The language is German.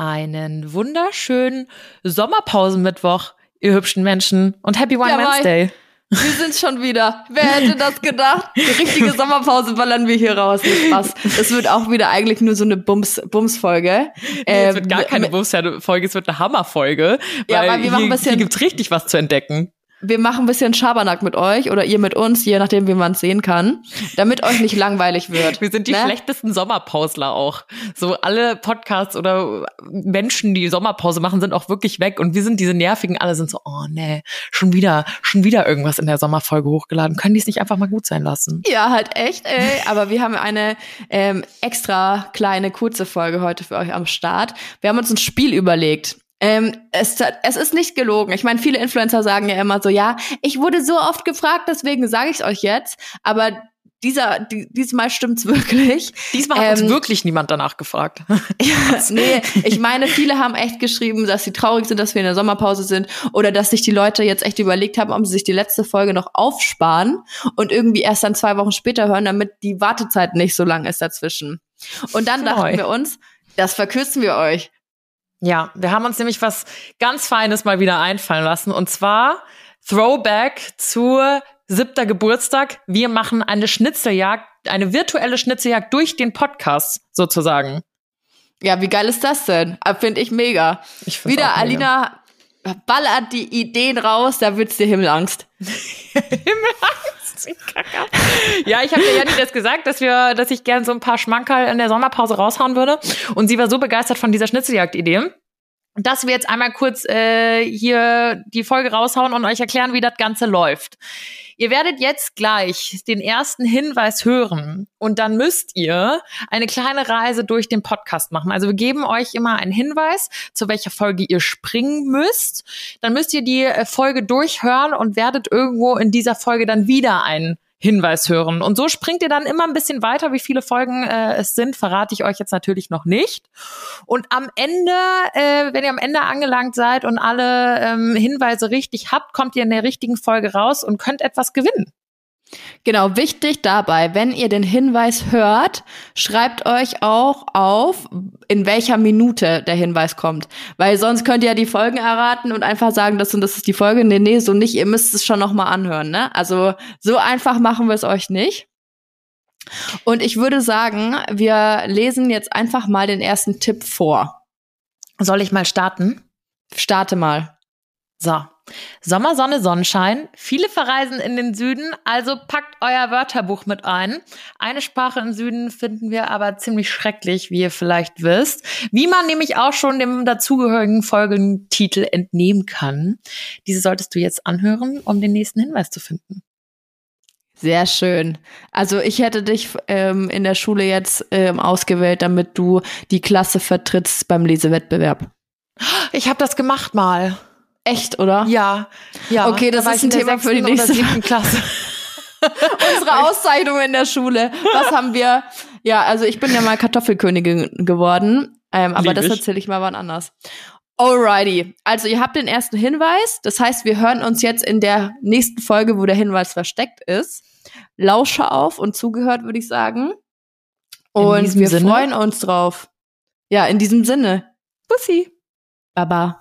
einen wunderschönen Sommerpausenmittwoch, ihr hübschen Menschen, und Happy One Ja, Wednesday. Wir sind schon wieder. Wer hätte das gedacht? Die richtige Sommerpause ballern wir hier raus. Spaß. Das wird auch wieder eigentlich nur so eine Bums, Bums-Folge. Nee, es wird Ähm, gar keine Wurstfolge, es wird eine Hammerfolge. Ja, weil weil wir machen hier, ein bisschen- hier gibt's richtig was zu entdecken. Wir machen ein bisschen Schabernack mit euch oder ihr mit uns, je nachdem, wie man es sehen kann, damit euch nicht langweilig wird. Wir sind die ne? schlechtesten Sommerpausler auch. So alle Podcasts oder Menschen, die Sommerpause machen, sind auch wirklich weg. Und wir sind diese nervigen, alle sind so, oh nee, schon wieder, schon wieder irgendwas in der Sommerfolge hochgeladen. Können die es nicht einfach mal gut sein lassen? Ja, halt echt, ey. Aber wir haben eine ähm, extra kleine, kurze Folge heute für euch am Start. Wir haben uns ein Spiel überlegt. Ähm, es, es ist nicht gelogen. Ich meine, viele Influencer sagen ja immer so, ja, ich wurde so oft gefragt, deswegen sage ich es euch jetzt. Aber dieser, die, diesmal stimmt's wirklich. Diesmal hat uns Ähm, wirklich niemand danach gefragt. nee, ich meine, viele haben echt geschrieben, dass sie traurig sind, dass wir in der Sommerpause sind oder dass sich die Leute jetzt echt überlegt haben, ob sie sich die letzte Folge noch aufsparen und irgendwie erst dann zwei Wochen später hören, damit die Wartezeit nicht so lang ist dazwischen. Und dann dachten Neu. wir uns, das verkürzen wir euch. Ja, wir haben uns nämlich was ganz Feines mal wieder einfallen lassen. Und zwar Throwback zur siebter Geburtstag. Wir machen eine Schnitzeljagd, eine virtuelle Schnitzeljagd durch den Podcast sozusagen. Ja, wie geil ist das denn? Finde ich mega. Ich Wieder mega. Alina ballert die Ideen raus, da wird's dir Himmelangst. Ja, ich habe der Janni das gesagt, dass wir, dass ich gern so ein paar Schmankerl in der Sommerpause raushauen würde. Und sie war so begeistert von dieser Schnitzeljagd-Idee, dass wir jetzt einmal kurz äh, hier die Folge raushauen und euch erklären, wie das Ganze läuft. Ihr werdet jetzt gleich den ersten Hinweis hören und dann müsst ihr eine kleine Reise durch den Podcast machen. Also wir geben euch immer einen Hinweis, zu welcher Folge ihr springen müsst. Dann müsst ihr die äh, Folge durchhören und werdet irgendwo in dieser Folge dann wieder einen Hinweis hören. Und so springt ihr dann immer ein bisschen weiter. Wie viele Folgen äh, es sind, verrate ich euch jetzt natürlich noch nicht. Und am Ende, äh, wenn ihr am Ende angelangt seid und alle ähm, Hinweise richtig habt, kommt ihr in der richtigen Folge raus und könnt etwas gewinnen. Genau, wichtig dabei, wenn ihr den Hinweis hört, schreibt euch auch auf, in welcher Minute der Hinweis kommt. Weil sonst könnt ihr ja die Folgen erraten und einfach sagen, das und das ist die Folge. Nee, nee, so nicht. Ihr müsst es schon nochmal anhören, ne? Also so einfach machen wir es euch nicht. Und ich würde sagen, wir lesen jetzt einfach mal den ersten Tipp vor. Soll ich mal starten? Starte mal. So. Sommer, Sonne, Sonnenschein. Viele verreisen in den Süden, also packt euer Wörterbuch mit ein. Eine Sprache im Süden finden wir aber ziemlich schrecklich, wie ihr vielleicht wisst. Wie man nämlich auch schon dem dazugehörigen Folgentitel entnehmen kann. Diese solltest du jetzt anhören, um den nächsten Hinweis zu finden. Sehr schön. Also ich hätte dich ähm, in der Schule jetzt ähm, ausgewählt, damit du die Klasse vertrittst beim Lesewettbewerb. Ich habe das gemacht mal. Echt, oder? Ja, ja. Okay, das Da ist ein Thema für die nächste- Klasse. Unsere Auszeichnung in der Schule. Was haben wir? Ja, also ich bin ja mal Kartoffelkönigin geworden, ähm, aber Lieb das erzähle ich mal wann anders. Alrighty. Also ihr habt den ersten Hinweis. Das heißt, wir hören uns jetzt in der nächsten Folge, wo der Hinweis versteckt ist. Lausche auf und zugehört, würde ich sagen. In Und wir Sinne? freuen uns drauf. Ja, in diesem Sinne. Bussi. Baba.